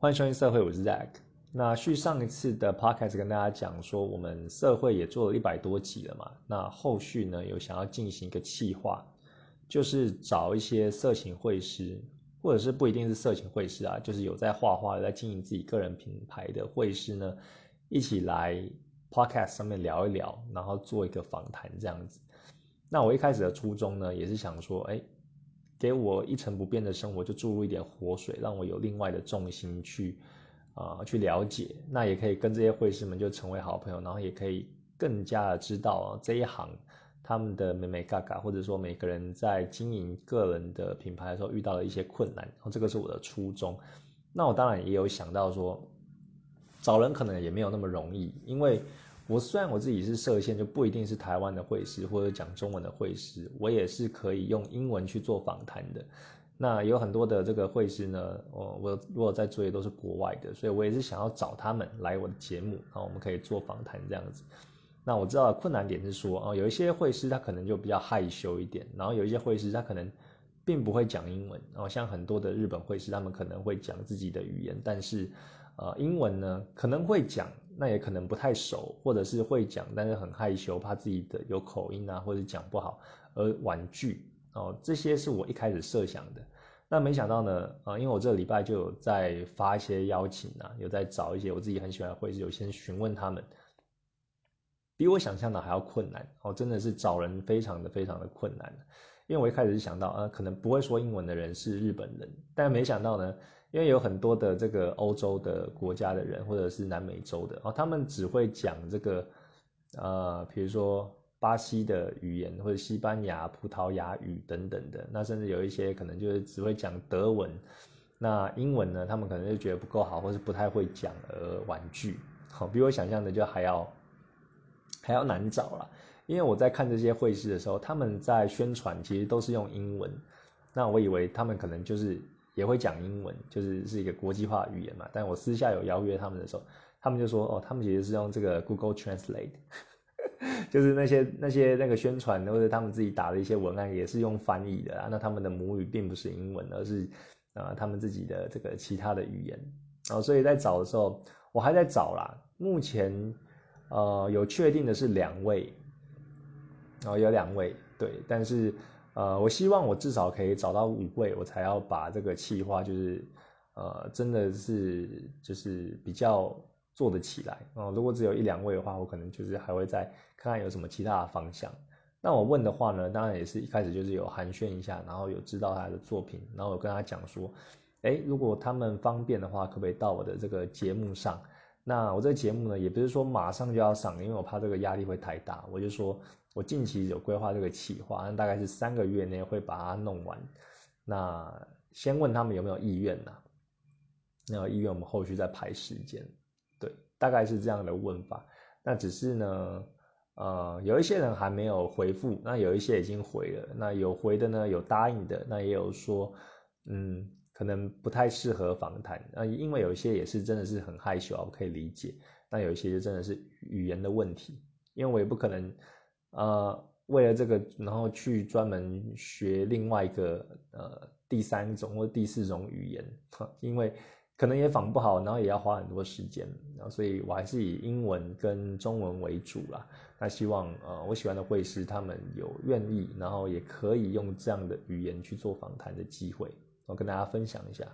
欢迎收听社会，我是 Zack。那续上一次的 Podcast 跟大家讲说，我们社会也做了一百多集了嘛。那后续呢，有想要进行一个企划，就是找一些色情绘师，或者是不一定是色情绘师啊，就是有在画画、在经营自己个人品牌的绘师呢，一起来 Podcast 上面聊一聊，然后做一个访谈这样子。那我一开始的初衷呢，也是想说，哎。给我一成不变的生活，就注入一点活水，让我有另外的重心去，啊，去了解。那也可以跟这些会师们就成为好朋友，然后也可以更加的知道这一行他们的美美嘎嘎，或者说每个人在经营个人的品牌的时候遇到的一些困难。然后这个是我的初衷。那我当然也有想到说，找人可能也没有那么容易，因为。我虽然我自己是设限，就不一定是台湾的会师或者讲中文的会师，我也是可以用英文去做访谈的。那有很多的这个会师呢，我我如果在做的都是国外的，所以我也是想要找他们来我的节目，然后我们可以做访谈这样子。那我知道困难点是说，哦，有一些会师他可能就比较害羞一点，然后有一些会师他可能并不会讲英文，然后像很多的日本会师，他们可能会讲自己的语言，但是呃，英文呢可能会讲。那也可能不太熟，或者是会讲，但是很害羞，怕自己的有口音啊，或者讲不好而婉拒哦。这些是我一开始设想的。那没想到呢，啊，因为我这个礼拜就有在发一些邀请啊，有在找一些我自己很喜欢的会师，有先询问他们，比我想象的还要困难哦，真的是找人非常的非常的困难。因为我一开始是想到，啊，可能不会说英文的人是日本人，但没想到呢。因为有很多的这个欧洲的国家的人，或者是南美洲的，哦，他们只会讲这个，呃，比如说巴西的语言，或者西班牙、葡萄牙语等等的。那甚至有一些可能就是只会讲德文，那英文呢，他们可能就觉得不够好，或是不太会讲而婉拒。好，比我想象的就还要还要难找了。因为我在看这些会师的时候，他们在宣传其实都是用英文，那我以为他们可能就是。也会讲英文，就是是一个国际化语言嘛。但我私下有邀约他们的时候，他们就说：“哦，他们其实是用这个 Google Translate，就是那些那些那个宣传或者他们自己打的一些文案也是用翻译的啊。那他们的母语并不是英文，而是啊他们自己的这个其他的语言。然后所以在找的时候，我还在找啦。目前呃有确定的是两位，然后有两位对，但是。呃，我希望我至少可以找到五位，我才要把这个企划，就是，呃，真的是就是比较做得起来哦。如果只有一两位的话，我可能就是还会再看看有什么其他的方向。那我问的话呢，当然也是一开始就是有寒暄一下，然后有知道他的作品，然后我跟他讲说，哎，如果他们方便的话，可不可以到我的这个节目上？那我这个节目呢，也不是说马上就要上，因为我怕这个压力会太大，我就说。我近期有规划这个企划，大概是三个月内会把它弄完。那先问他们有没有意愿呢？那有意愿，我们后续再排时间。对，大概是这样的问法。那只是呢，呃，有一些人还没有回复，那有一些已经回了。那有回的呢，有答应的，那也有说，嗯，可能不太适合访谈。那因为有一些也是真的是很害羞啊，我可以理解。那有一些就真的是语言的问题，因为我也不可能。呃，为了这个，然后去专门学另外一个呃第三种或第四种语言，因为可能也仿不好，然后也要花很多时间，然后所以我还是以英文跟中文为主啦。那希望呃我喜欢的会师他们有愿意，然后也可以用这样的语言去做访谈的机会，我跟大家分享一下。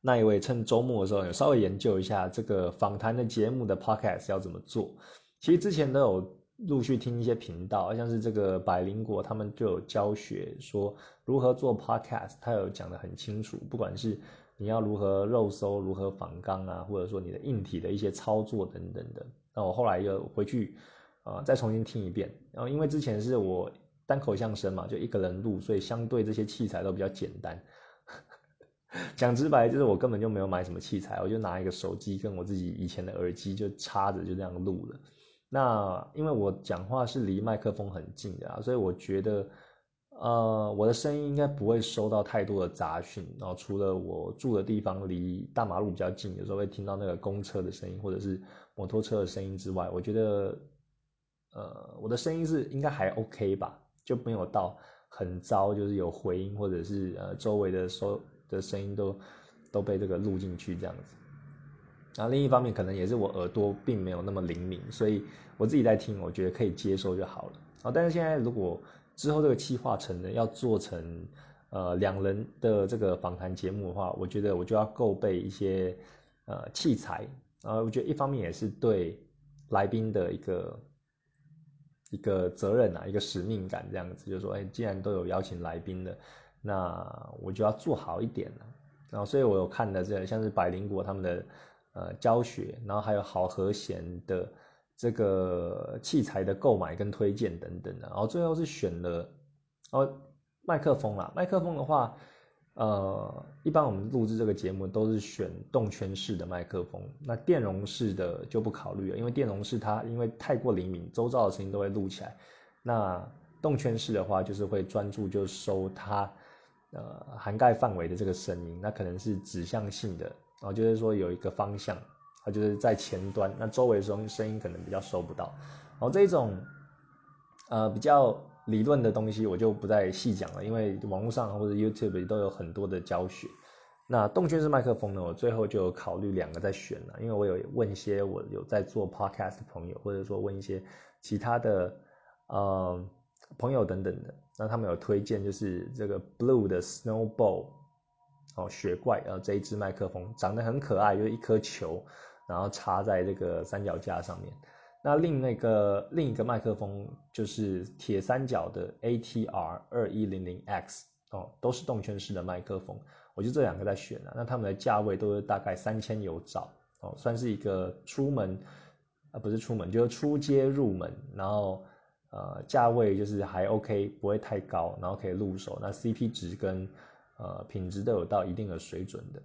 那一位趁周末的时候，有稍微研究一下这个访谈的节目的 podcast 要怎么做。其实之前都有。陆续听一些频道，像是这个百灵果，他们就有教学说如何做 podcast，他有讲得很清楚。不管是你要如何肉搜、如何仿钢啊，或者说你的硬体的一些操作等等的。那我后来又回去啊，再重新听一遍。然后因为之前是我单口相声嘛，就一个人录，所以相对这些器材都比较简单。讲直白就是我根本就没有买什么器材，我就拿一个手机跟我自己以前的耳机就插着就这样录了。那因为我讲话是离麦克风很近的啊，所以我觉得，呃，我的声音应该不会收到太多的杂讯。然后除了我住的地方离大马路比较近，有时候会听到那个公车的声音或者是摩托车的声音之外，我觉得，呃，我的声音是应该还 OK 吧，就没有到很糟，就是有回音或者是呃周围的收的声音都都被这个录进去这样子。然后另一方面，可能也是我耳朵并没有那么灵敏，所以我自己在听，我觉得可以接受就好了。啊，但是现在如果之后这个企划成呢，要做成呃两人的这个访谈节目的话，我觉得我就要够备一些呃器材。然后我觉得一方面也是对来宾的一个一个责任啊，一个使命感这样子，就是说，哎，既然都有邀请来宾的，那我就要做好一点了。然后，所以我有看的这像是百灵果他们的呃教学，然后还有好和弦的这个器材的购买跟推荐等等的，然后最后是选了哦麦克风啦，麦克风的话。呃，一般我们录制这个节目都是选动圈式的麦克风，那电容式的就不考虑了，因为电容式它因为太过灵敏，周遭的声音都会录起来。那动圈式的话，就是会专注就收它呃涵盖范围的这个声音，那可能是指向性的，然后就是说有一个方向，它就是在前端，那周围声声音可能比较收不到。然后这种呃比较。理论的东西我就不再细讲了，因为网络上或者 YouTube 都有很多的教学。那动圈式麦克风呢，我最后就考虑两个在选了，因为我有问一些我有在做 Podcast 的朋友，或者说问一些其他的呃朋友等等的，那他们有推荐就是这个 Blue 的 Snowball 哦雪怪呃这一支麦克风长得很可爱，就是一颗球，然后插在这个三脚架上面。那另那个另一个麦克风就是铁三角的 ATR 二一零零 X 哦，都是动圈式的麦克风，我就这两个在选了。那他们的价位都是大概三千有找哦，算是一个出门啊，不是出门，就是出街入门，然后呃价位就是还 OK，不会太高，然后可以入手。那 CP 值跟呃品质都有到一定的水准的。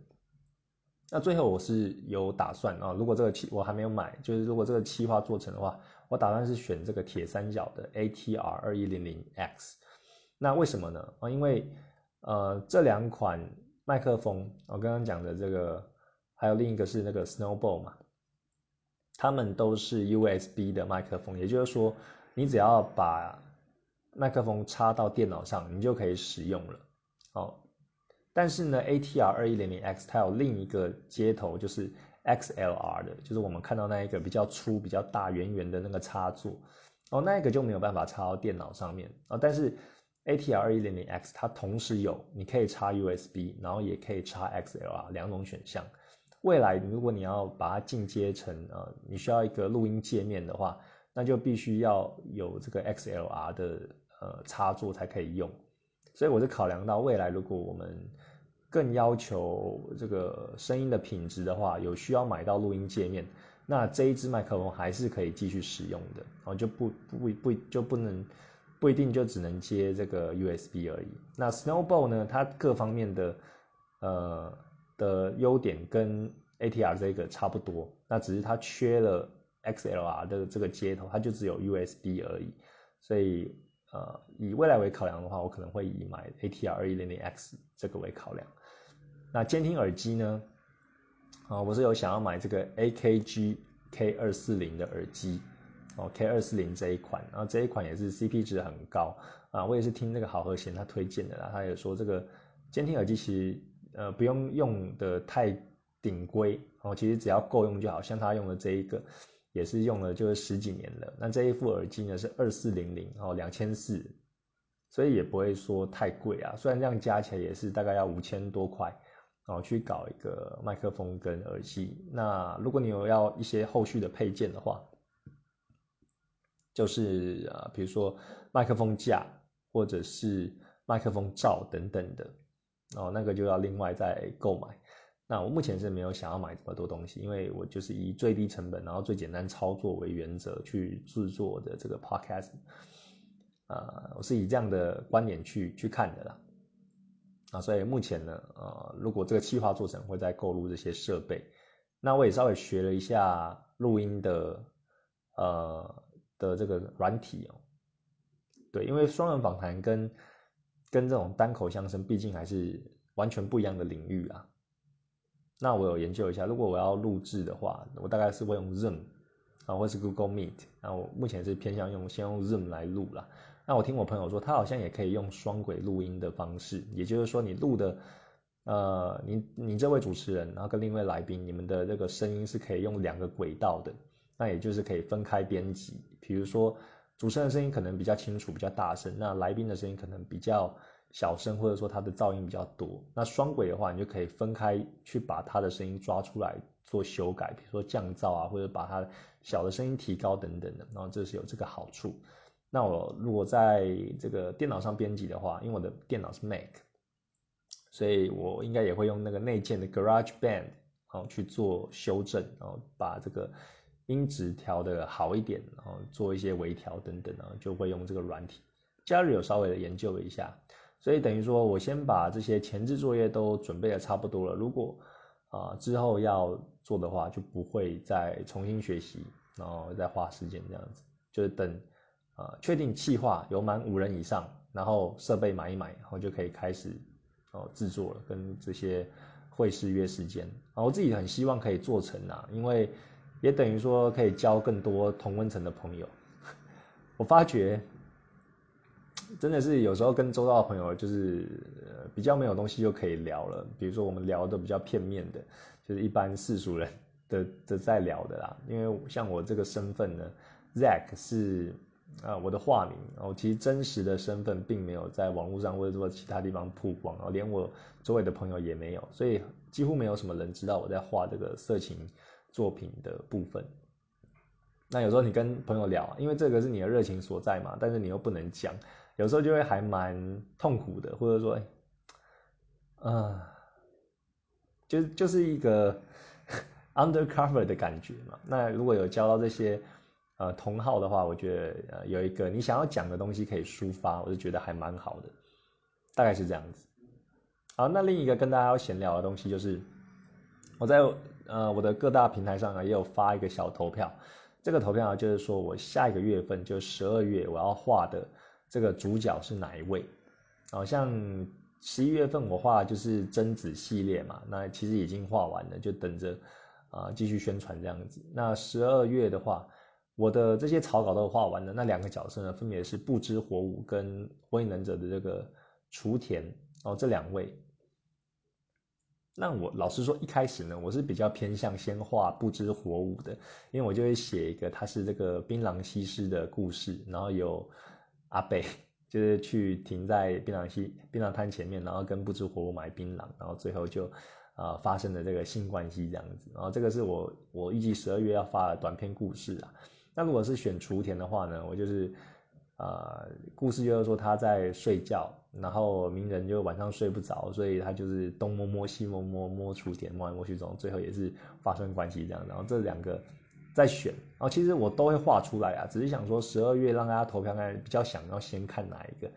那最后我是有打算啊，如果这个期我还没有买，就是如果这个期划做成的话，我打算是选这个铁三角的 ATR 二一零零 X。那为什么呢？啊，因为呃这两款麦克风，我刚刚讲的这个，还有另一个是那个 Snowball 嘛，它们都是 USB 的麦克风，也就是说你只要把麦克风插到电脑上，你就可以使用了。好。但是呢，ATR 二一零零 X 它有另一个接头，就是 XLR 的，就是我们看到那一个比较粗、比较大、圆圆的那个插座，哦，那一个就没有办法插到电脑上面啊。但是 ATR 二一零零 X 它同时有，你可以插 USB，然后也可以插 XLR 两种选项。未来如果你要把它进阶成呃，你需要一个录音界面的话，那就必须要有这个 XLR 的呃插座才可以用。所以我是考量到未来，如果我们更要求这个声音的品质的话，有需要买到录音界面，那这一支麦克风还是可以继续使用的，然后就不不不就不能不一定就只能接这个 USB 而已。那 Snowball 呢，它各方面的呃的优点跟 ATR 这个差不多，那只是它缺了 XLR 的这个接头，它就只有 USB 而已，所以。呃，以未来为考量的话，我可能会以买 ATR 二一零零 X 这个为考量。那监听耳机呢？啊，我是有想要买这个 AKG K 二四零的耳机哦，K 二四零这一款，然后这一款也是 CP 值很高啊。我也是听那个好和弦他推荐的啦，他也说这个监听耳机其实呃不用用的太顶规哦，其实只要够用就好，像他用的这一个。也是用了就是十几年了，那这一副耳机呢是二四零零哦，两千四，所以也不会说太贵啊。虽然这样加起来也是大概要五千多块，然后去搞一个麦克风跟耳机。那如果你有要一些后续的配件的话，就是呃，比如说麦克风架或者是麦克风罩等等的，哦，那个就要另外再购买。那我目前是没有想要买这么多东西，因为我就是以最低成本，然后最简单操作为原则去制作的这个 podcast，呃，我是以这样的观点去去看的啦。啊，所以目前呢，呃，如果这个企划做成，会再购入这些设备。那我也稍微学了一下录音的，呃的这个软体哦。对，因为双人访谈跟跟这种单口相声，毕竟还是完全不一样的领域啊。那我有研究一下，如果我要录制的话，我大概是会用 Zoom 啊，或是 Google Meet。那我目前是偏向用先用 Zoom 来录啦。那我听我朋友说，他好像也可以用双轨录音的方式，也就是说你录的呃，你你这位主持人，然后跟另一位来宾，你们的这个声音是可以用两个轨道的，那也就是可以分开编辑。比如说，主持人声音可能比较清楚、比较大声，那来宾的声音可能比较小声，或者说他的噪音比较多。那双轨的话，你就可以分开去把他的声音抓出来做修改，比如说降噪啊，或者把他小的声音提高等等的。然后这是有这个好处。那我如果在这个电脑上编辑的话，因为我的电脑是 Mac。所以我应该也会用那个内建的 Garage Band，然后去做修正，然后把这个音质调的好一点，然后做一些微调等等啊，就会用这个软体。假日有稍微的研究了一下，所以等于说我先把这些前置作业都准备的差不多了。如果啊之后要做的话，就不会再重新学习，然后再花时间这样子，就是等啊确定计划有满五人以上，然后设备买一买，然后就可以开始。哦，制作了跟这些会师约时间啊，我自己很希望可以做成啊，因为也等于说可以交更多同温层的朋友。我发觉真的是有时候跟周遭的朋友就是比较没有东西就可以聊了，比如说我们聊的比较片面的，就是一般世俗人的的在聊的啦。因为像我这个身份呢，Zack 是。啊，我的化名，然后其实真实的身份并没有在网络上或者说其他地方曝光，然后连我周围的朋友也没有，所以几乎没有什么人知道我在画这个色情作品的部分。那有时候你跟朋友聊，因为这个是你的热情所在嘛，但是你又不能讲，有时候就会还蛮痛苦的，或者说，啊，就就是一个 undercover 的感觉嘛。那如果有交到这些。呃，同号的话，我觉得呃有一个你想要讲的东西可以抒发，我就觉得还蛮好的，大概是这样子。好，那另一个跟大家要闲聊的东西就是，我在呃我的各大平台上啊也有发一个小投票，这个投票啊就是说我下一个月份就十二月我要画的这个主角是哪一位？好像十一月份我画就是贞子系列嘛，那其实已经画完了，就等着啊继续宣传这样子。那十二月的话。我的这些草稿都画完了，那两个角色呢，分别是不知火舞跟火影忍者的这个雏田哦，这两位。那我老实说，一开始呢，我是比较偏向先画不知火舞的，因为我就会写一个他是这个槟榔西施的故事，然后有阿北就是去停在槟榔西槟榔摊前面，然后跟不知火舞买槟榔，然后最后就啊发生了这个性关系这样子，然后这个是我我预计十二月要发的短篇故事啊。那如果是选雏田的话呢，我就是，呃，故事就是说他在睡觉，然后鸣人就晚上睡不着，所以他就是东摸摸西摸摸摸雏田，摸来摸去中，最后也是发生关系这样。然后这两个在选，然后其实我都会画出来啊，只是想说十二月让大家投票看，比较想要先看哪一个。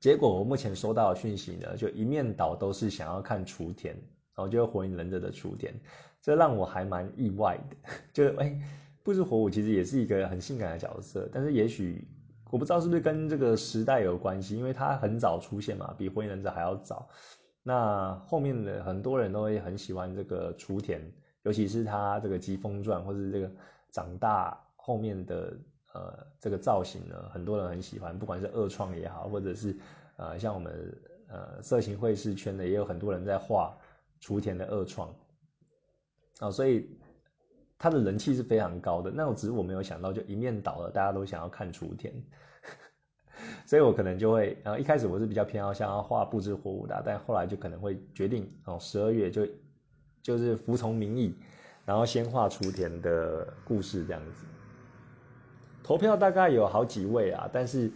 结果我目前收到的讯息呢，就一面倒都是想要看雏田，然后就火影忍者的雏田。这让我还蛮意外的，就是哎，不知火舞其实也是一个很性感的角色，但是也许我不知道是不是跟这个时代有关系，因为他很早出现嘛，比火影忍者还要早。那后面的很多人都会很喜欢这个雏田，尤其是他这个疾风传或者这个长大后面的呃这个造型呢，很多人很喜欢，不管是二创也好，或者是呃像我们呃色情会师圈的也有很多人在画雏田的二创。啊，所以他的人气是非常高的。那我只是我没有想到，就一面倒了，大家都想要看雏田，所以我可能就会，然后一开始我是比较偏好想要画不知火舞的，但后来就可能会决定，哦，十二月就就是服从民意，然后先画雏田的故事这样子。投票大概有好几位啊，但是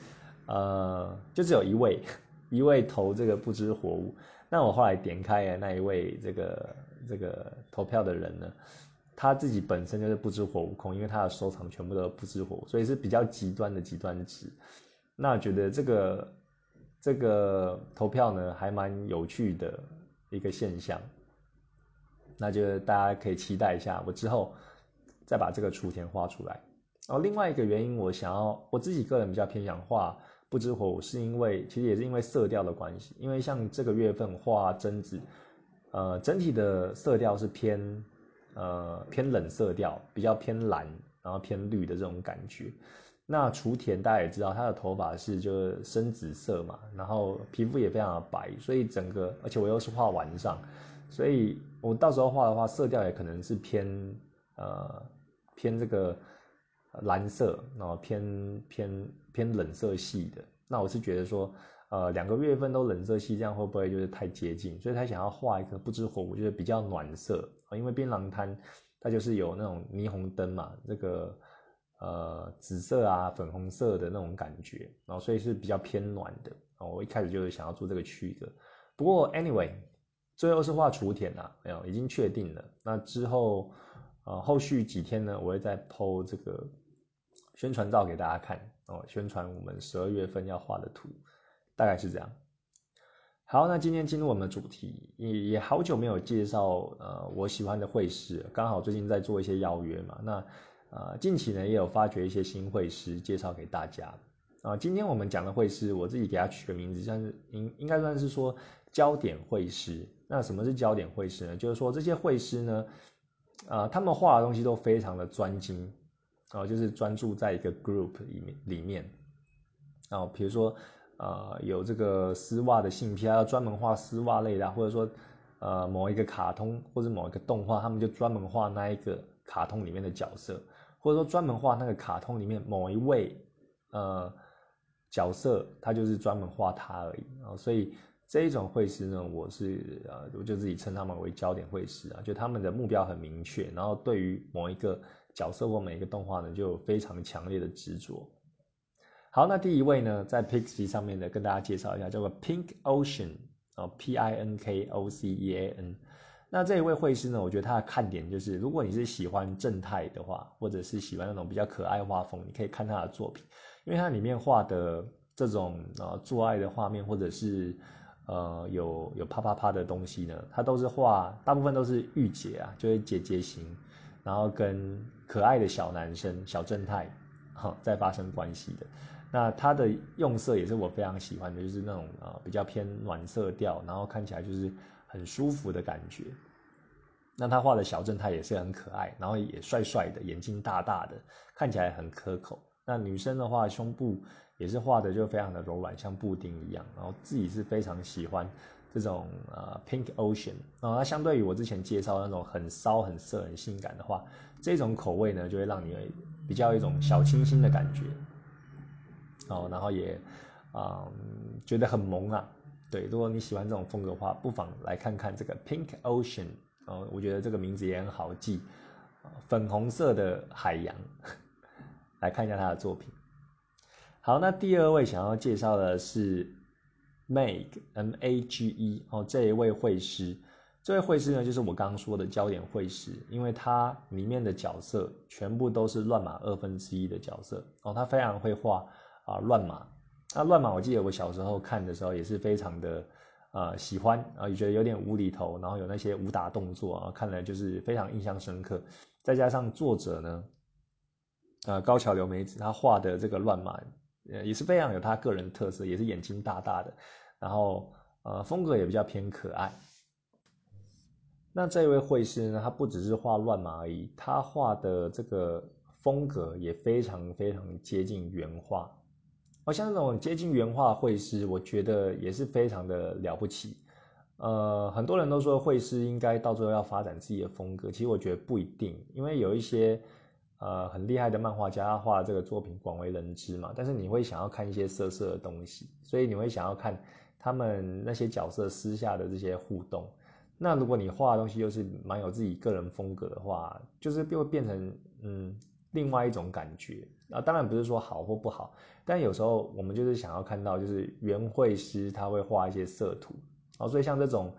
呃，就只有一位，一位投这个不知火舞。那我后来点开的那一位这个。这个投票的人呢，他自己本身就是不知火悟空，因为他的收藏全部都不知火，所以是比较极端的极端值。那觉得这个这个投票呢，还蛮有趣的一个现象。那就大家可以期待一下，我之后再把这个雏田画出来。然后另外一个原因，我想要我自己个人比较偏向画不知火舞，是因为其实也是因为色调的关系，因为像这个月份画贞子。呃，整体的色调是偏，呃偏冷色调，比较偏蓝，然后偏绿的这种感觉。那雏田大家也知道，他的头发是就是深紫色嘛，然后皮肤也非常的白，所以整个而且我又是画晚上，所以我到时候画的话，色调也可能是偏呃偏这个蓝色，然后偏偏偏冷色系的。那我是觉得说，呃两个月份都冷色系，这样会不会就是太接近？所以他想要画一个不知火，舞，就是比较暖色啊，因为槟榔滩它就是有那种霓虹灯嘛，这个。呃，紫色啊，粉红色的那种感觉，然后所以是比较偏暖的。哦，我一开始就是想要做这个区的。不过，anyway，最后是画雏田啊，没有，已经确定了。那之后，呃，后续几天呢，我会再 PO 这个宣传照给大家看哦，宣传我们十二月份要画的图，大概是这样。好，那今天进入我们的主题，也也好久没有介绍呃我喜欢的会师，刚好最近在做一些邀约嘛，那。呃，近期呢也有发掘一些新会师介绍给大家啊。今天我们讲的会师，我自己给他取个名字，像是应应该算是说焦点会师。那什么是焦点会师呢？就是说这些会师呢，呃，他们画的东西都非常的专精啊，就是专注在一个 group 里面里面。啊，比如说呃有这个丝袜的性癖，要专门画丝袜类的，或者说呃某一个卡通或者某一个动画，他们就专门画那一个卡通里面的角色。或者说专门画那个卡通里面某一位呃角色，他就是专门画他而已啊，所以这一种绘师呢，我是呃我就自己称他们为焦点绘师啊，就他们的目标很明确，然后对于某一个角色或每一个动画呢，就有非常强烈的执着。好，那第一位呢，在 Pixie 上面呢，跟大家介绍一下，叫做 Pink Ocean 啊，P I N K O C E A N。那这一位绘师呢？我觉得他的看点就是，如果你是喜欢正太的话，或者是喜欢那种比较可爱画风，你可以看他的作品，因为他里面画的这种呃做爱的画面，或者是呃有有啪啪啪的东西呢，他都是画，大部分都是御姐啊，就是姐姐型，然后跟可爱的小男生小正太哈在发生关系的。那它的用色也是我非常喜欢的，就是那种呃比较偏暖色调，然后看起来就是。很舒服的感觉。那他画的小正太也是很可爱，然后也帅帅的，眼睛大大的，看起来很可口。那女生的话，胸部也是画的就非常的柔软，像布丁一样。然后自己是非常喜欢这种呃 Pink Ocean。然后它相对于我之前介绍那种很骚、很色、很性感的话，这种口味呢，就会让你比较一种小清新的感觉。哦，然后也啊觉得很萌啊。对，如果你喜欢这种风格的话，不妨来看看这个 Pink Ocean 哦，我觉得这个名字也很好记，粉红色的海洋，来看一下他的作品。好，那第二位想要介绍的是 Mag M A G E 哦，这一位绘师，这位绘师呢就是我刚刚说的焦点绘师，因为他里面的角色全部都是乱码二分之一的角色哦，他非常会画啊乱码。那乱码，我记得我小时候看的时候也是非常的，呃，喜欢啊，也觉得有点无厘头，然后有那些武打动作啊，看来就是非常印象深刻。再加上作者呢，呃，高桥留美子，他画的这个乱码，呃，也是非常有他个人特色，也是眼睛大大的，然后呃，风格也比较偏可爱。那这位绘师呢，他不只是画乱码而已，他画的这个风格也非常非常接近原画。好像那种接近原画绘师，我觉得也是非常的了不起。呃，很多人都说绘师应该到最后要发展自己的风格，其实我觉得不一定，因为有一些呃很厉害的漫画家，他画这个作品广为人知嘛。但是你会想要看一些色色的东西，所以你会想要看他们那些角色私下的这些互动。那如果你画的东西又是蛮有自己个人风格的话，就是会变成嗯另外一种感觉。啊，当然不是说好或不好。但有时候我们就是想要看到，就是原绘师他会画一些色图，哦，所以像这种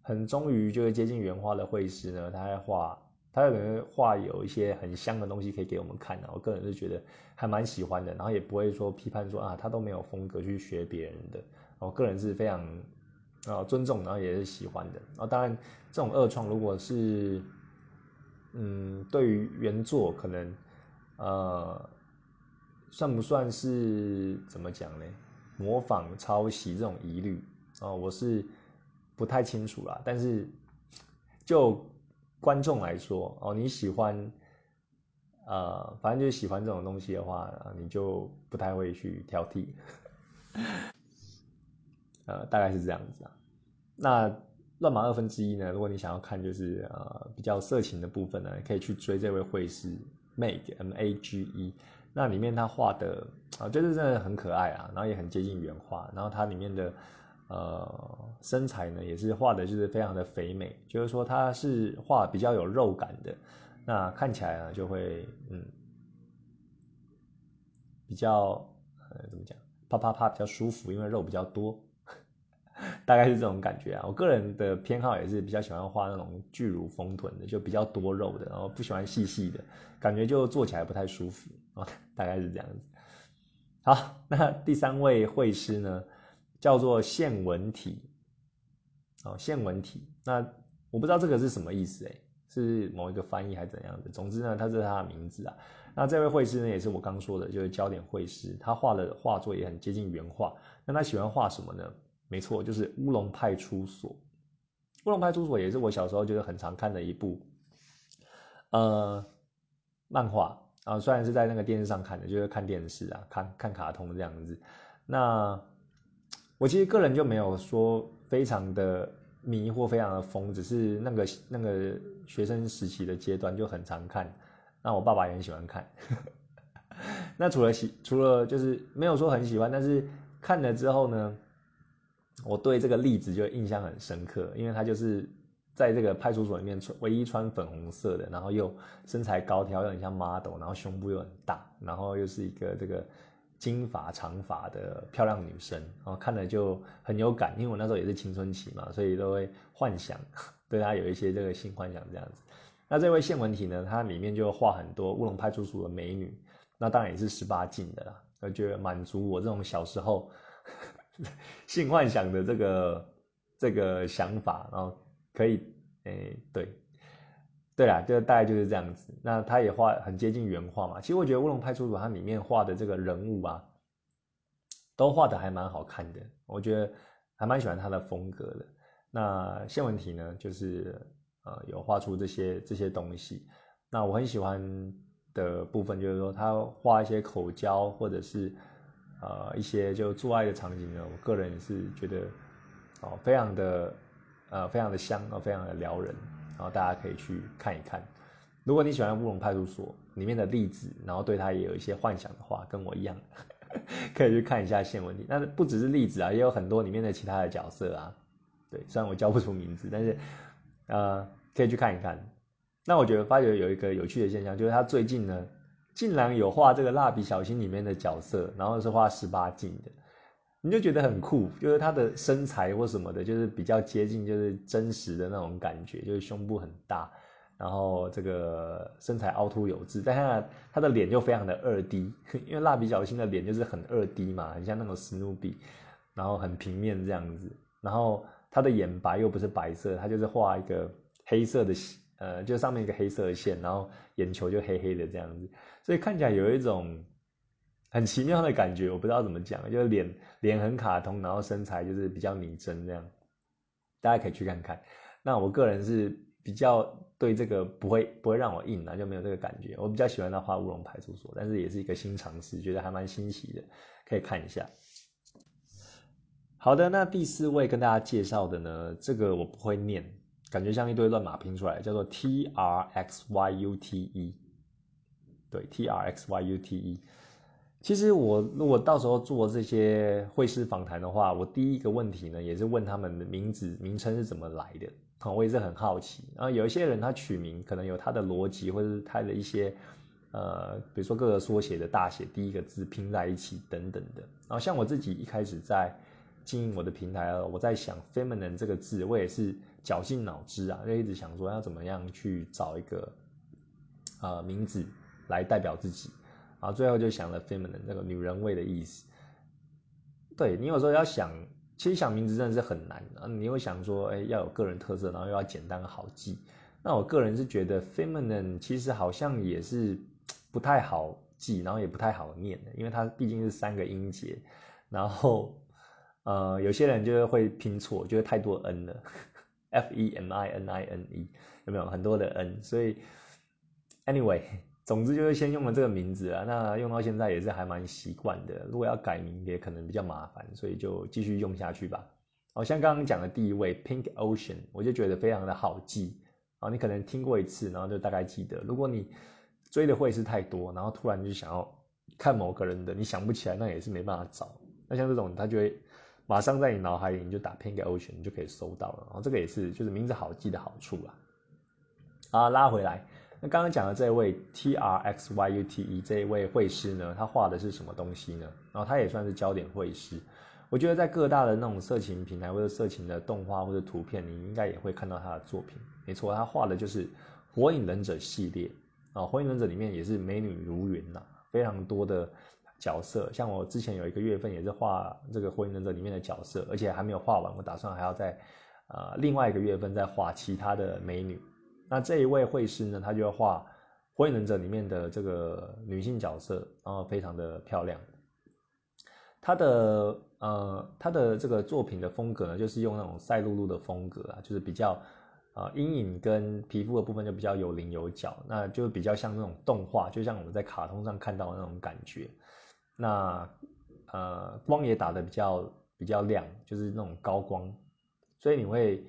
很忠于就是接近原画的绘师呢，他在画，他可能画有一些很香的东西可以给我们看的。我个人是觉得还蛮喜欢的，然后也不会说批判说啊，他都没有风格去学别人的。我个人是非常啊尊重，然后也是喜欢的。啊当然这种二创如果是嗯对于原作可能呃。算不算是怎么讲呢？模仿、抄袭这种疑虑哦，我是不太清楚啦。但是就观众来说哦，你喜欢呃，反正就是喜欢这种东西的话，你就不太会去挑剔。呃，大概是这样子啊。那乱码二分之一呢？如果你想要看就是呃比较色情的部分呢，可以去追这位会师 Mag M A G E。那里面他画的啊，就是真的很可爱啊，然后也很接近原画。然后它里面的呃身材呢，也是画的就是非常的肥美，就是说它是画比较有肉感的。那看起来呢，就会嗯比较呃怎么讲，啪啪啪比较舒服，因为肉比较多。大概是这种感觉啊，我个人的偏好也是比较喜欢画那种巨乳丰臀的，就比较多肉的，然后不喜欢细细的，感觉就做起来不太舒服 大概是这样子。好，那第三位绘师呢，叫做现文体，哦，现文体，那我不知道这个是什么意思，哎，是某一个翻译还是怎样的？总之呢，他是他的名字啊。那这位绘师呢，也是我刚说的，就是焦点绘师，他画的画作也很接近原画。那他喜欢画什么呢？没错，就是《乌龙派出所》。《乌龙派出所》也是我小时候就是很常看的一部，呃，漫画啊。虽然是在那个电视上看的，就是看电视啊，看看卡通这样子。那我其实个人就没有说非常的迷或非常的疯，只是那个那个学生时期的阶段就很常看。那我爸爸也很喜欢看。那除了喜，除了就是没有说很喜欢，但是看了之后呢？我对这个例子就印象很深刻，因为他就是在这个派出所里面穿唯一穿粉红色的，然后又身材高挑，又很像 model，然后胸部又很大，然后又是一个这个金发长发的漂亮女生，然后看了就很有感，因为我那时候也是青春期嘛，所以都会幻想 对她有一些这个性幻想这样子。那这位谢文体呢，它里面就画很多乌龙派出所的美女，那当然也是十八禁的啦，我觉得满足我这种小时候。性幻想的这个这个想法，然后可以，诶，对，对啦，就大概就是这样子。那他也画很接近原画嘛。其实我觉得《乌龙派出所》它里面画的这个人物啊，都画的还蛮好看的。我觉得还蛮喜欢他的风格的。那谢文题呢，就是呃有画出这些这些东西。那我很喜欢的部分就是说，他画一些口交或者是。呃，一些就做爱的场景呢，我个人是觉得，哦，非常的，呃，非常的香，哦，非常的撩人，然后大家可以去看一看。如果你喜欢《乌龙派出所》里面的例子，然后对他也有一些幻想的话，跟我一样，可以去看一下线文题。那不只是例子啊，也有很多里面的其他的角色啊。对，虽然我叫不出名字，但是，呃，可以去看一看。那我觉得发觉有一个有趣的现象，就是他最近呢。竟然有画这个蜡笔小新里面的角色，然后是画十八禁的，你就觉得很酷，就是他的身材或什么的，就是比较接近就是真实的那种感觉，就是胸部很大，然后这个身材凹凸有致，但他他的脸就非常的二 D，因为蜡笔小新的脸就是很二 D 嘛，很像那种史努比，然后很平面这样子，然后他的眼白又不是白色，他就是画一个黑色的，呃，就上面一个黑色的线，然后眼球就黑黑的这样子。所以看起来有一种很奇妙的感觉，我不知道怎么讲，就是脸脸很卡通，然后身材就是比较拟真这样，大家可以去看看。那我个人是比较对这个不会不会让我硬啊，就没有这个感觉。我比较喜欢他画乌龙派出所，但是也是一个新尝试，觉得还蛮新奇的，可以看一下。好的，那第四位跟大家介绍的呢，这个我不会念，感觉像一堆乱码拼出来，叫做 T R X Y U T E。对，T R X Y U T E。其实我如果到时候做这些会师访谈的话，我第一个问题呢，也是问他们的名字名称是怎么来的啊，我也是很好奇。然后有一些人他取名可能有他的逻辑，或者是他的一些呃，比如说各个缩写的大写第一个字拼在一起等等的。然后像我自己一开始在经营我的平台，我在想 “feminine” 这个字，我也是绞尽脑汁啊，就一直想说要怎么样去找一个呃名字。来代表自己，啊，最后就想了 feminine 那个女人味的意思。对你有时候要想，其实想名字真的是很难啊。你会想说，哎，要有个人特色，然后又要简单好记。那我个人是觉得 feminine 其实好像也是不太好记，然后也不太好念的，因为它毕竟是三个音节。然后，呃，有些人就是会拼错，觉得太多 n 了，f e m i n i n e 有没有很多的 n？所以，anyway。总之就是先用了这个名字啊，那用到现在也是还蛮习惯的。如果要改名也可能比较麻烦，所以就继续用下去吧。好像刚刚讲的第一位 Pink Ocean，我就觉得非常的好记啊。你可能听过一次，然后就大概记得。如果你追的会是太多，然后突然就想要看某个人的，你想不起来，那也是没办法找。那像这种，他就会马上在你脑海里，你就打 Pink Ocean，你就可以搜到了。然后这个也是就是名字好记的好处啦。啊，拉回来。那刚刚讲的这位 T R X Y U T E 这一位绘师呢，他画的是什么东西呢？然后他也算是焦点绘师。我觉得在各大的那种色情平台或者色情的动画或者图片，你应该也会看到他的作品。没错，他画的就是《火影忍者》系列啊，《火影忍者》里面也是美女如云呐，非常多的角色。像我之前有一个月份也是画这个《火影忍者》里面的角色，而且还没有画完，我打算还要在呃另外一个月份再画其他的美女。那这一位绘师呢，他就要画《火影忍者》里面的这个女性角色，然后非常的漂亮。他的呃，他的这个作品的风格呢，就是用那种赛璐璐的风格啊，就是比较呃阴影跟皮肤的部分就比较有棱有角，那就比较像那种动画，就像我们在卡通上看到的那种感觉。那呃，光也打的比较比较亮，就是那种高光，所以你会。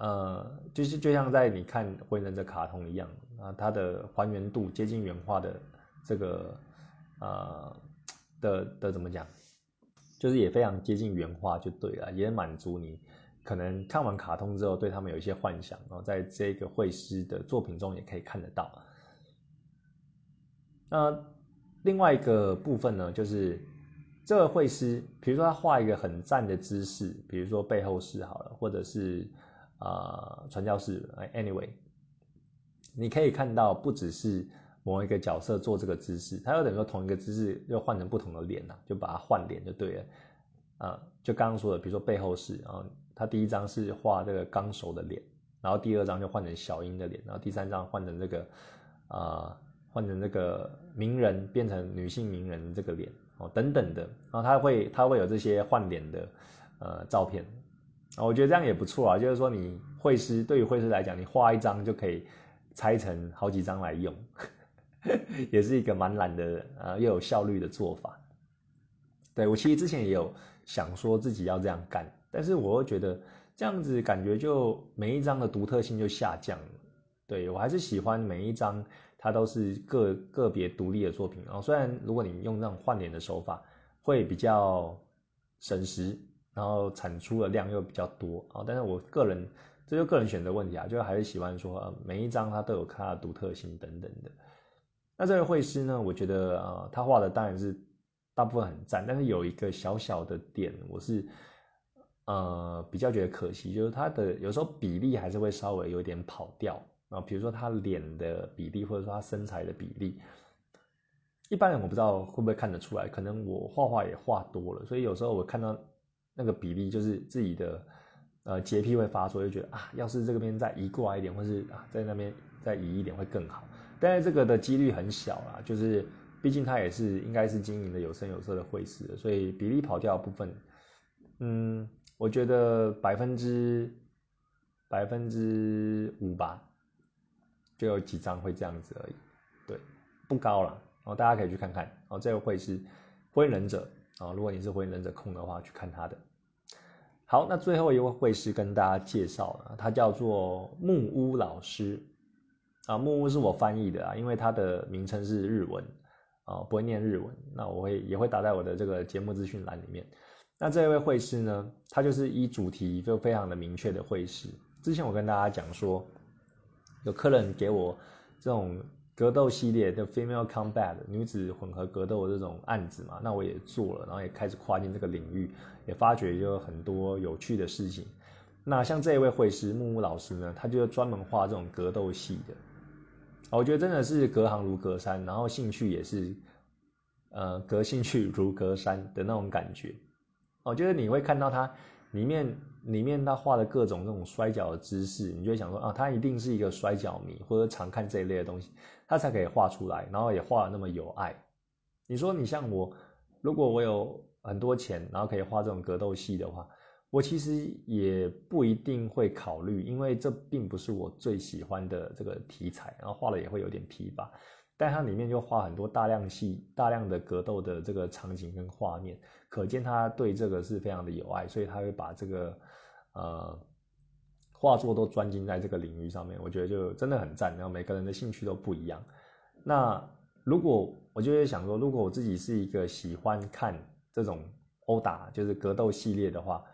呃，就是就像在你看《火影忍者》卡通一样啊，它的还原度接近原画的这个呃的的怎么讲，就是也非常接近原画就对了，也满足你可能看完卡通之后对他们有一些幻想，然后在这个绘师的作品中也可以看得到。那另外一个部分呢，就是这个绘师，比如说他画一个很赞的姿势，比如说背后式好了，或者是。啊，传教士，anyway，你可以看到不只是某一个角色做这个姿势，他有等于说同一个姿势又换成不同的脸呐，就把它换脸就对了。啊，就刚刚说的，比如说背后是啊，他第一张是画这个纲手的脸，然后第二张就换成小樱的脸，然后第三张换成这个啊，换成这个名人变成女性名人这个脸哦，等等的，然后他会他会有这些换脸的呃照片。啊，我觉得这样也不错啊，就是说你会师对于会师来讲，你画一张就可以拆成好几张来用，也是一个蛮懒的啊又有效率的做法。对我其实之前也有想说自己要这样干，但是我又觉得这样子感觉就每一张的独特性就下降了。对我还是喜欢每一张它都是个个别独立的作品。然后虽然如果你用那种换脸的手法会比较省时。然后产出的量又比较多啊，但是我个人这就个人选择问题啊，就还是喜欢说每一张它都有它的独特性等等的。那这位绘师呢，我觉得啊，他画的当然是大部分很赞，但是有一个小小的点，我是呃比较觉得可惜，就是他的有时候比例还是会稍微有点跑掉啊，比如说他脸的比例，或者说他身材的比例，一般人我不知道会不会看得出来，可能我画画也画多了，所以有时候我看到。那个比例就是自己的，呃，洁癖会发作，就觉得啊，要是这个边再移过来一点，或是啊，在那边再移一点会更好。但是这个的几率很小啦，就是毕竟他也是应该是经营的有声有色的会师，所以比例跑掉的部分，嗯，我觉得百分之百分之五吧，就有几张会这样子而已，对，不高了。然后大家可以去看看，哦，这个会是火影忍者啊，如果你是火影忍者控的话，去看他的。好，那最后一位会师跟大家介绍了，他叫做木屋老师啊。木屋是我翻译的啊，因为他的名称是日文啊，不会念日文。那我会也会打在我的这个节目资讯栏里面。那这位会师呢，他就是以主题就非常的明确的会师。之前我跟大家讲说，有客人给我这种。格斗系列的 female combat 女子混合格斗的这种案子嘛，那我也做了，然后也开始跨进这个领域，也发觉就很多有趣的事情。那像这一位会师木木老师呢，他就专门画这种格斗系的，我觉得真的是隔行如隔山，然后兴趣也是，呃，隔兴趣如隔山的那种感觉。我觉得你会看到他里面。里面他画的各种那种摔跤的姿势，你就会想说啊，他一定是一个摔跤迷，或者常看这一类的东西，他才可以画出来，然后也画的那么有爱。你说你像我，如果我有很多钱，然后可以画这种格斗戏的话，我其实也不一定会考虑，因为这并不是我最喜欢的这个题材，然后画了也会有点疲乏。但它里面就画很多大量戏、大量的格斗的这个场景跟画面，可见他对这个是非常的有爱，所以他会把这个呃画作都专精在这个领域上面。我觉得就真的很赞。然后每个人的兴趣都不一样。那如果我就会想说，如果我自己是一个喜欢看这种殴打，就是格斗系列的话，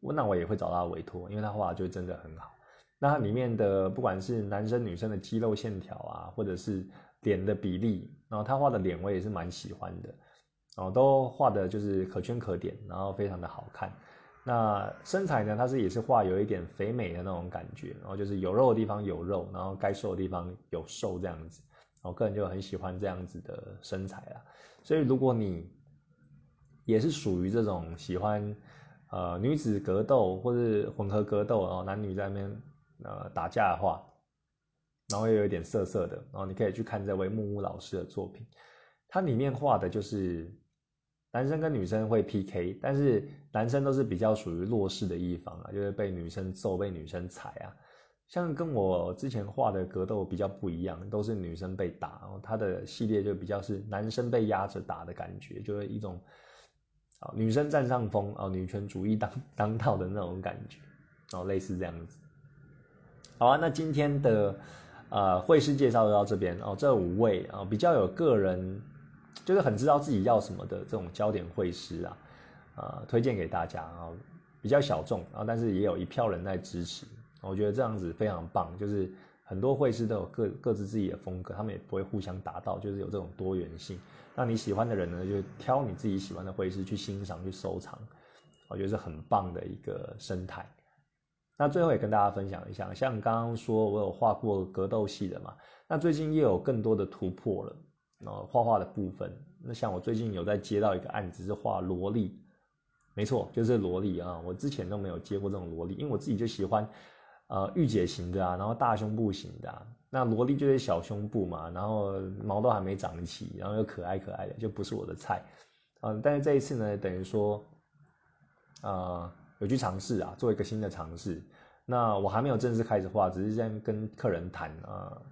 我那我也会找他委托，因为他画就真的很好。那里面的不管是男生女生的肌肉线条啊，或者是脸的比例，然后他画的脸我也是蛮喜欢的，然后，都画的就是可圈可点，然后非常的好看。那身材呢，它是也是画有一点肥美的那种感觉，然后就是有肉的地方有肉，然后该瘦的地方有瘦这样子。我个人就很喜欢这样子的身材啦。所以如果你也是属于这种喜欢呃女子格斗或是混合格斗，然后男女在那边。呃，打架的话，然后又有一点涩涩的，然后你可以去看这位木木老师的作品，它里面画的就是男生跟女生会 PK，但是男生都是比较属于弱势的一方啊，就是被女生揍、被女生踩啊。像跟我之前画的格斗比较不一样，都是女生被打，然后他的系列就比较是男生被压着打的感觉，就是一种啊女生占上风啊，女权主义当 当道的那种感觉，然后类似这样子。好啊，那今天的呃会师介绍就到这边哦。这五位啊比较有个人，就是很知道自己要什么的这种焦点会师啊，呃推荐给大家啊，比较小众啊，但是也有一票人在支持，我觉得这样子非常棒。就是很多会师都有各各自自己的风格，他们也不会互相打到，就是有这种多元性。那你喜欢的人呢，就挑你自己喜欢的会师去欣赏、去收藏，我觉得是很棒的一个生态。那最后也跟大家分享一下，像刚刚说我有画过格斗系的嘛，那最近又有更多的突破了，然后画画的部分，那像我最近有在接到一个案子是画萝莉，没错，就是萝莉啊，我之前都没有接过这种萝莉，因为我自己就喜欢，呃，御姐型的啊，然后大胸部型的，啊，那萝莉就是小胸部嘛，然后毛都还没长齐，然后又可爱可爱的，就不是我的菜，嗯，但是这一次呢，等于说，呃。有去尝试啊，做一个新的尝试。那我还没有正式开始画，只是在跟客人谈啊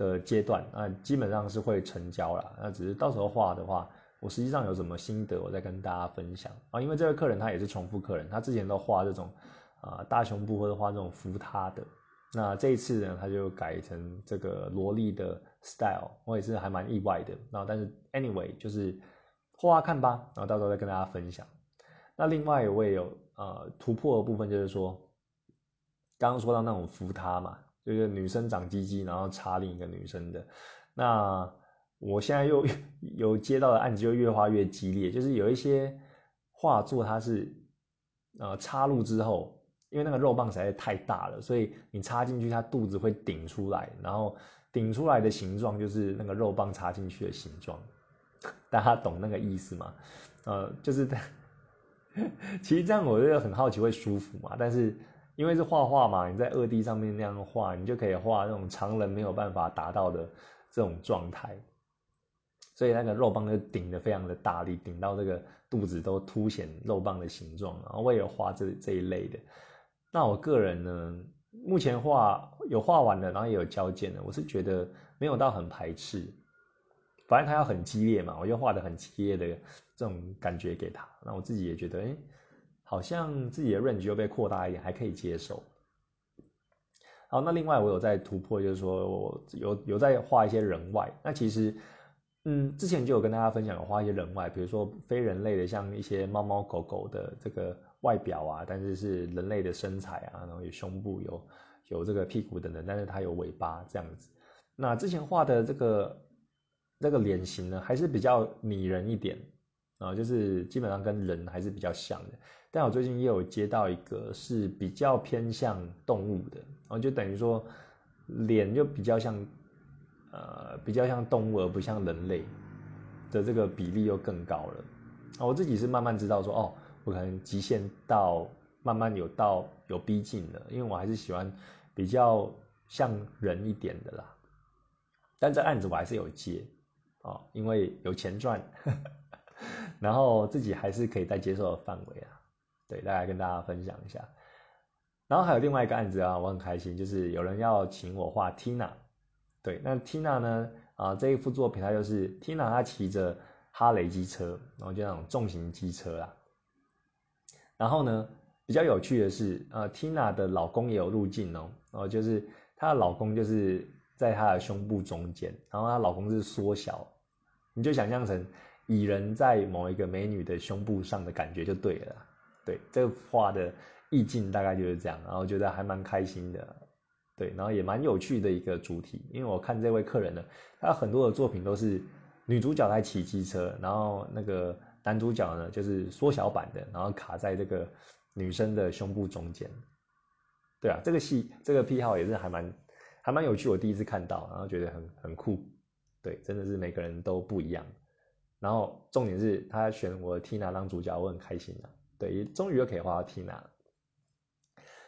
的阶段那，基本上是会成交了。那只是到时候画的话，我实际上有什么心得，我再跟大家分享啊。因为这个客人他也是重复客人，他之前都画这种啊大胸部或者画这种扶他的，那这一次呢，他就改成这个萝莉的 style，我也是还蛮意外的。然后但是 anyway 就是画画看吧，然后到时候再跟大家分享。那另外我也有。呃，突破的部分就是说，刚刚说到那种扶他嘛，就是女生长鸡鸡，然后插另一个女生的。那我现在又 有接到的案子，就越画越激烈，就是有一些画作它是呃插入之后，因为那个肉棒实在太大了，所以你插进去，它肚子会顶出来，然后顶出来的形状就是那个肉棒插进去的形状，大家懂那个意思吗？呃，就是。其实这样我就很好奇会舒服嘛，但是因为是画画嘛，你在二 D 上面那样画，你就可以画那种常人没有办法达到的这种状态，所以那个肉棒就顶得非常的大力，顶到这个肚子都凸显肉棒的形状。然后我也有画这这一类的。那我个人呢，目前画有画完的，然后也有交件的，我是觉得没有到很排斥。反正他要很激烈嘛，我就画的很激烈的这种感觉给他，那我自己也觉得，哎，好像自己的 range 又被扩大一点，还可以接受。好，那另外我有在突破，就是说我有有在画一些人外。那其实，嗯，之前就有跟大家分享，有画一些人外，比如说非人类的，像一些猫猫狗狗的这个外表啊，但是是人类的身材啊，然后有胸部、有有这个屁股等等，但是它有尾巴这样子。那之前画的这个。这个脸型呢，还是比较拟人一点啊，就是基本上跟人还是比较像的。但我最近也有接到一个是比较偏向动物的，然后就等于说脸就比较像，呃，比较像动物而不像人类的这个比例又更高了。啊，我自己是慢慢知道说，哦，我可能极限到慢慢有到有逼近了，因为我还是喜欢比较像人一点的啦。但这案子我还是有接。哦，因为有钱赚，然后自己还是可以在接受的范围啊。对，大概跟大家分享一下。然后还有另外一个案子啊，我很开心，就是有人要请我画 Tina。对，那 Tina 呢，啊，这一幅作品它就是 Tina 她骑着哈雷机车，然后就那种重型机车啦。然后呢，比较有趣的是，呃，Tina 的老公也有入镜哦，然后就是她的老公就是在她的胸部中间，然后她老公是缩小，你就想象成蚁人在某一个美女的胸部上的感觉就对了。对，这个画的意境大概就是这样，然后觉得还蛮开心的。对，然后也蛮有趣的一个主题，因为我看这位客人呢，他很多的作品都是女主角在骑机车，然后那个男主角呢就是缩小版的，然后卡在这个女生的胸部中间。对啊，这个戏这个癖好也是还蛮还蛮有趣，我第一次看到，然后觉得很很酷。对，真的是每个人都不一样。然后重点是他选我 Tina 当主角，我很开心的。对，终于又可以画到 Tina。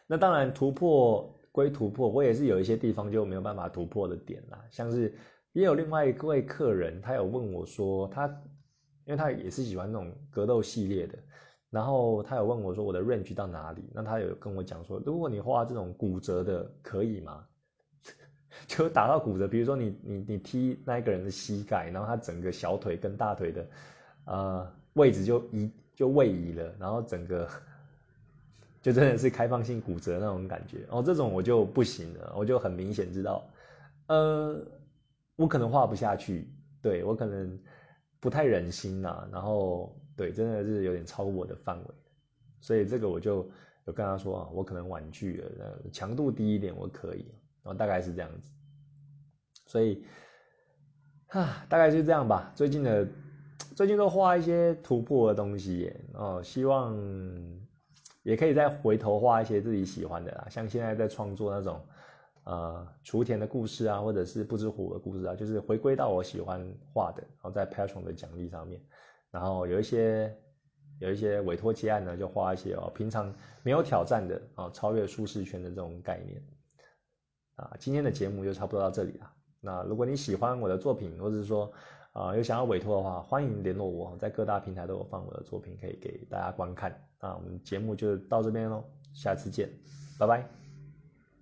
那当然突破。归突破，我也是有一些地方就没有办法突破的点啦，像是也有另外一位客人，他有问我说，他因为他也是喜欢那种格斗系列的，然后他有问我说我的 range 到哪里？那他有跟我讲说，如果你画这种骨折的可以吗？就打到骨折，比如说你你你踢那一个人的膝盖，然后他整个小腿跟大腿的呃位置就移就位移了，然后整个。就真的是开放性骨折那种感觉哦，这种我就不行了，我就很明显知道，呃，我可能画不下去，对我可能不太忍心呐，然后对，真的是有点超过我的范围，所以这个我就有跟他说啊，我可能婉拒了，强度低一点我可以，然后大概是这样子，所以，哈，大概就这样吧。最近的最近都画一些突破的东西哦，希望。也可以再回头画一些自己喜欢的啦，像现在在创作那种，呃，雏田的故事啊，或者是不知虎的故事啊，就是回归到我喜欢画的，然后在 Patron 的奖励上面，然后有一些有一些委托接案呢，就画一些哦，平常没有挑战的啊，超越舒适圈的这种概念，啊，今天的节目就差不多到这里了。那如果你喜欢我的作品，或者是说啊有想要委托的话，欢迎联络我，在各大平台都有放我的作品，可以给大家观看。那我们节目就到这边喽，下次见，拜拜。